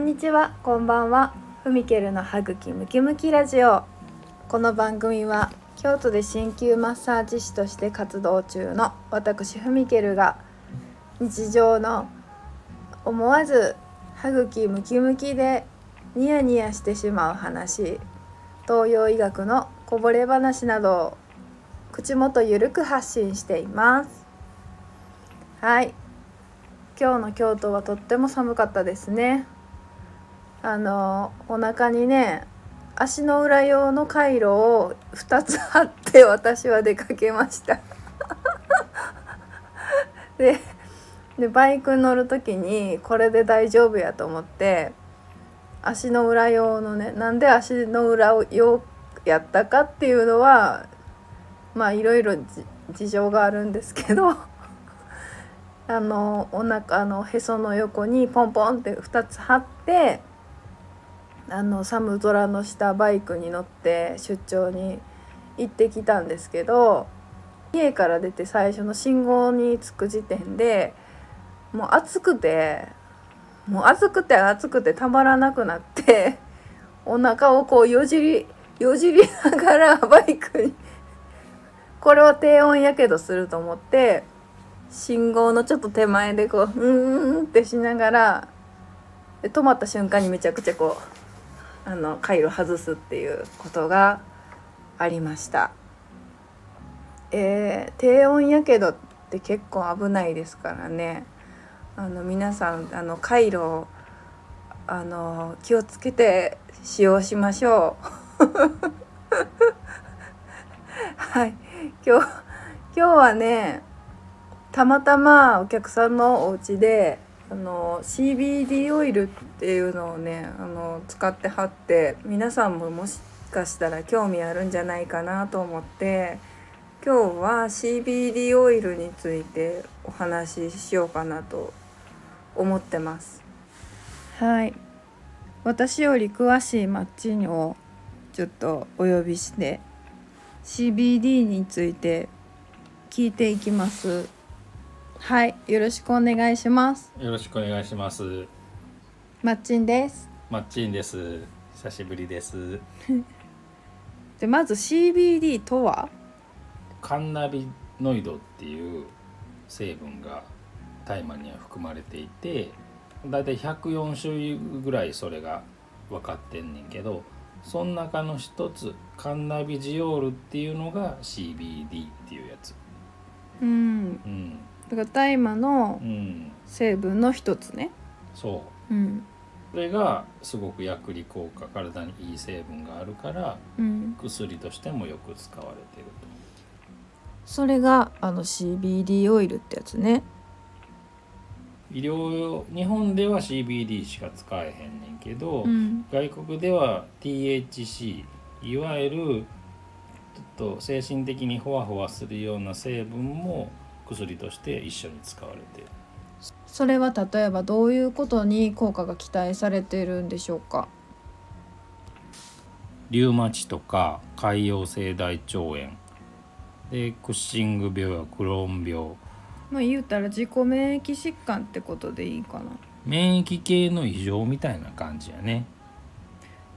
んにちは、こんばんは。ふみけるの歯茎ムキムキラジオ。この番組は京都で鍼灸マッサージ師として活動中の私ふみけるが日常の思わず歯茎ムキムキでニヤニヤしてしまう話、東洋医学のこぼれ話などを口元ゆるく発信しています。はい。今日の京都はとっても寒かったですねあのお腹にね足の裏用の回路を2つ貼って私は出かけました。ででバイク乗る時にこれで大丈夫やと思って足の裏用のねなんで足の裏を用やったかっていうのはまあいろいろ事情があるんですけど あのお腹のへその横にポンポンって2つ貼ってあの寒空の下バイクに乗って出張に行ってきたんですけど家から出て最初の信号に着く時点でもう暑くてもう暑くて暑くてたまらなくなってお腹をこうよじりよじりながらバイクにこれは低温やけどすると思って信号のちょっと手前でこううーんってしながら止まった瞬間にめちゃくちゃこうあの回路外すっていうことがありました。えー低温やけどって結構危ないですからね。あの皆さんあの回路あの気をつけて使用しましょう。はい。今日今日はねたまたまお客さんのお家であの CBD オイルっていうのをねあの使ってはって皆さんももしかしたら興味あるんじゃないかなと思って今日は CBD オイルについてお話ししようかなと思ってます。はい私より詳しいマッチンをちょっとお呼びして CBD について聞いていきます。はい、よろしくお願いします。よろしくお願いします。マッチンです。マッチンです。久しぶりです。で、まず CBD とは？カンナビノイドっていう成分が大麻には含まれていて、だいたい104種類ぐらいそれが分かってんねんけど、その中の一つカンナビジオールっていうのが CBD っていうやつ。うん、うん、だから大麻のうん、成分の一つね。そう。うん、それがすごく薬理効果体にいい成分があるからうん、薬としてもよく使われてると。それがあの CBD オイルってやつね。医療用日本では CBD しか使えへんねんけど、うん、外国では THC いわゆるちょっと精神的にホワホワするような成分も薬として一緒に使われてるそれは例えばどういうことに効果が期待されているんでしょうか？リウマチとか潰瘍性大腸炎でクッシング病やクローン病まあ言うたら自己免疫疾患ってことでいいかな。免疫系の異常みたいな感じやね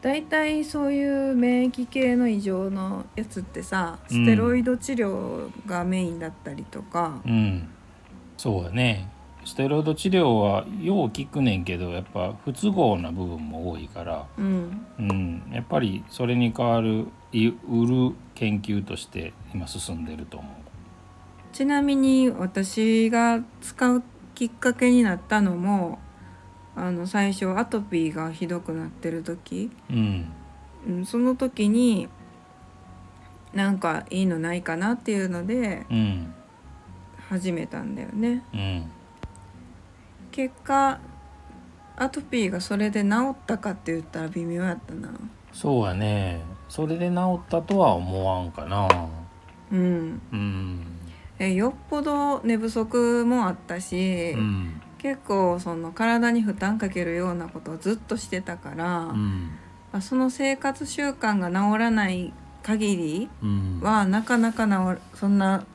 大体そういう免疫系の異常のやつってさうん。ステロイド治療がメインだったりとか、うん。そうやね。ステロイド治療はよう効くねんけどやっぱ不都合な部分も多いから。うん。うん、やっぱりそれに代わるい売る研究として今進んでると思ちなみに私が使うきっかけになったのもあの最初アトピーがひどくなってる時、う。うん、うん、その時になんかいいのないかなっていうのでうん、始めたんだよね。うん、結果アトピーがそれで治ったかって言ったら微妙やったな。そうやね。それで治ったとは思わんかな。うん、うん、えよっぽど寝不足もあったし、うん、結構その体に負担かけるようなことをずっとしてたから、うん、まあその生活習慣が治らない限りうん、はなかなか治るそんな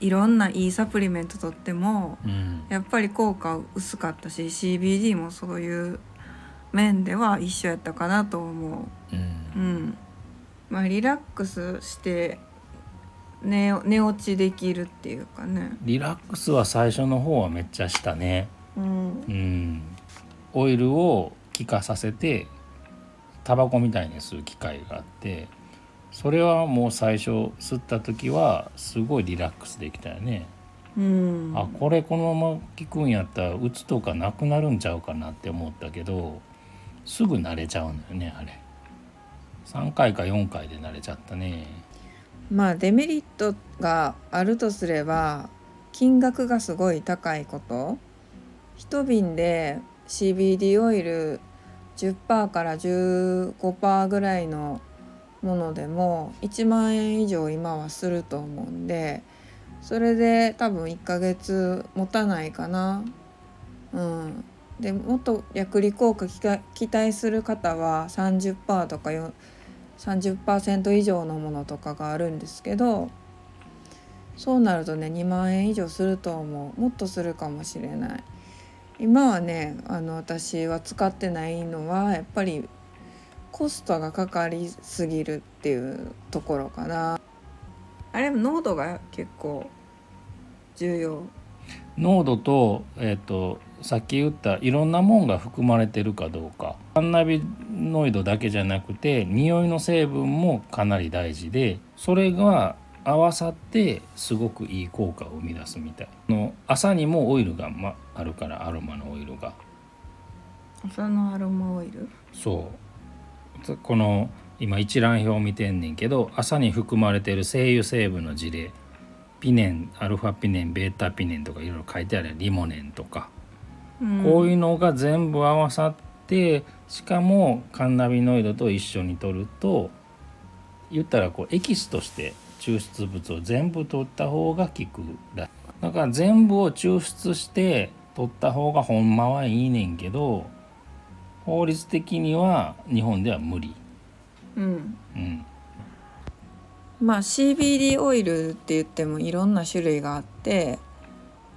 いろんないいサプリメントとってもうん、やっぱり効果薄かったし CBD もそういう面では一緒やったかなと思う。うん。うん、まあリラックスして寝寝落ちできるっていうかね。リラックスは最初の方はめっちゃしたね。うん。うん。オイルを気化させてタバコみたいに吸う機械があってそれはもう最初吸った時はすごいリラックスできたよね、うん、あこれこのまま効くんやったらうつとかなくなるんちゃうかなって思ったけどすぐ慣れちゃうのよねあれ。3回か4回で慣れちゃったねまあデメリットがあるとすれば金額がすごい高いこと一瓶で CBD オイル10%から15%ぐらいのものでも1万円以上今はすると思うんでそれで多分1ヶ月持たないかな。うん、でもっと薬理効果期待する方は30%とかよ30%以上のものとかがあるんですけどそうなるとね2万円以上すると思う。もっとするかもしれない。今はねあの私は使ってないのはやっぱりコストがかかりすぎるっていうところかな。あれも濃度が結構重要。濃度と,、えー、とさっき言ったいろんなもんが含まれてるかどうか。カンナビノイドだけじゃなくて匂いの成分もかなり大事でそれが合わさってすごくいい効果を生み出すみたい。あの朝にもオイルが、ま、あるからアロマのオイルが。朝のアロマオイル？そう。この今一覧表見てんねんけど朝に含まれてる精油成分の事例。ピネンアルファピネンベータピネンとかいろいろ書いてあるリモネンとか、こういうのが全部合わさってしかもカンナビノイドと一緒に取ると言ったらこうエキスとして抽出物を全部取った方が効くだだから全部を抽出して取った方がほんまはいいねんけど法律的には日本では無理。うん。うん。まあ CBD オイルって言ってもいろんな種類があって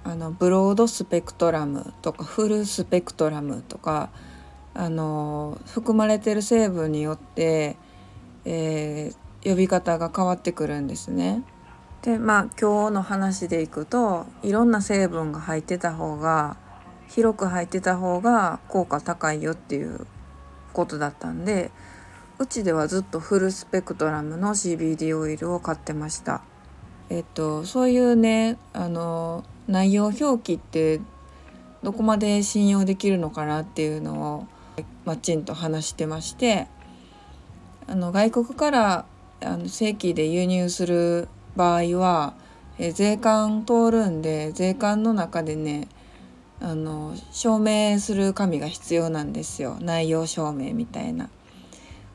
あのブロードスペクトラムとかフルスペクトラムとかあの含まれてる成分によって、えー呼び方が変わってくるんですね。でまあ今日の話でいくといろんな成分が入ってた方が広く入ってた方が効果高いよっていうことだったんでうちではずっとフルスペクトラムの CBD オイルを買ってました。えっとそういうねあの内容表記ってどこまで信用できるのかなっていうのをマッチンと話してましてあの外国からあの正規で輸入する場合はえ税関通るんで税関の中でねあの証明する紙が必要なんですよ内容証明みたいな。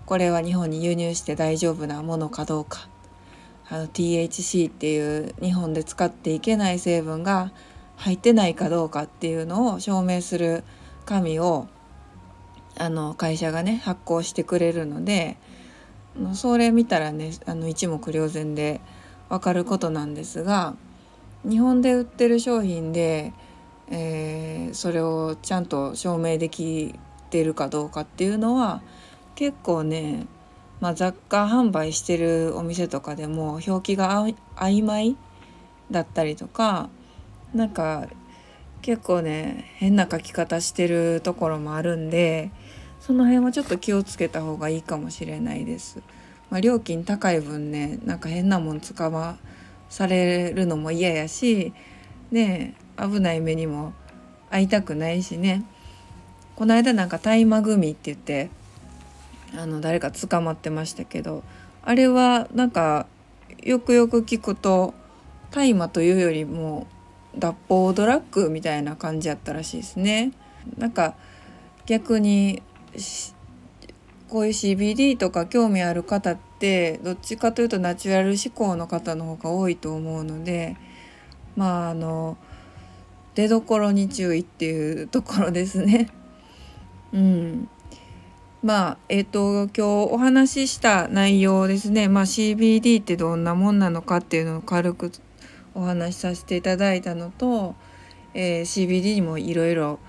これは日本に輸入して大丈夫なものかどうかあの THC っていう日本で使っていけない成分が入ってないかどうかっていうのを証明する紙をあの会社がね発行してくれるのでそれ見たらねあの一目瞭然で分かることなんですが日本で売ってる商品で、えーそれをちゃんと証明できてるかどうかっていうのは結構ね、まあ、雑貨販売してるお店とかでも表記があ曖昧だったりとかなんか結構ね変な書き方してるところもあるんでその辺はちょっと気をつけた方がいいかもしれないです。まあ、料金高い分ねなんか変なもん使わされるのも嫌やしね危ない目にも遭いたくないしねこの間なんか大麻組って言ってあの誰か捕まってましたけどあれはなんかよくよく聞くと大麻というよりも脱法ドラッグみたいな感じやったらしいですね。なんか逆にこういう CBD とか興味ある方ってどっちかというとナチュラル志向の方の方が多いと思うのでまああの出どころに注意っていうところですね。うん、まあえっ、と今日お話しした内容ですね、まあ、CBD ってどんなもんなのかっていうのを軽くお話しさせていただいたのと、えー CBD にもいろいろ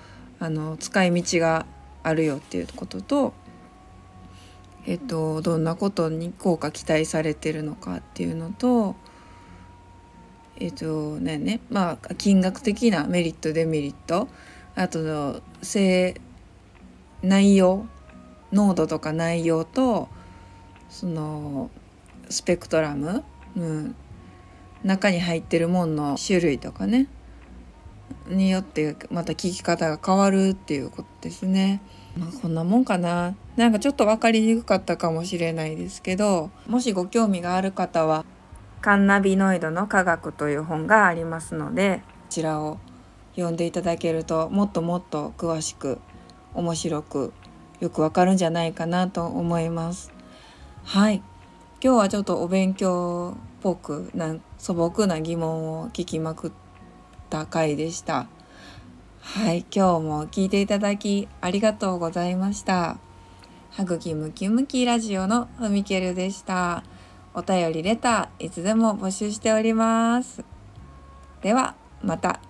使い道があるよっていうことと、えっと、どんなことに効果期待されてるのかっていうのとえっとねねまあ金額的なメリットデメリットあとの性内容濃度とか内容とそのスペクトラム、うん、中に入ってるもんの種類とかねによってまた聞き方が変わるっていうことですね。まあ、こんなもんかななんかちょっと分かりにくかったかもしれないですけどもしご興味がある方は「カンナビノイドの科学」という本がありますのでこちらを読んでいただけるともっともっと詳しく面白くよくわかるんじゃないかなと思います。はい今日はちょっとお勉強ぽくな素朴な疑問を聞きまくった回でした。はい、今日も聞いていただきありがとうございました。歯茎ムキムキラジオのふみけるでした。お便りレターいつでも募集しております。ではまた。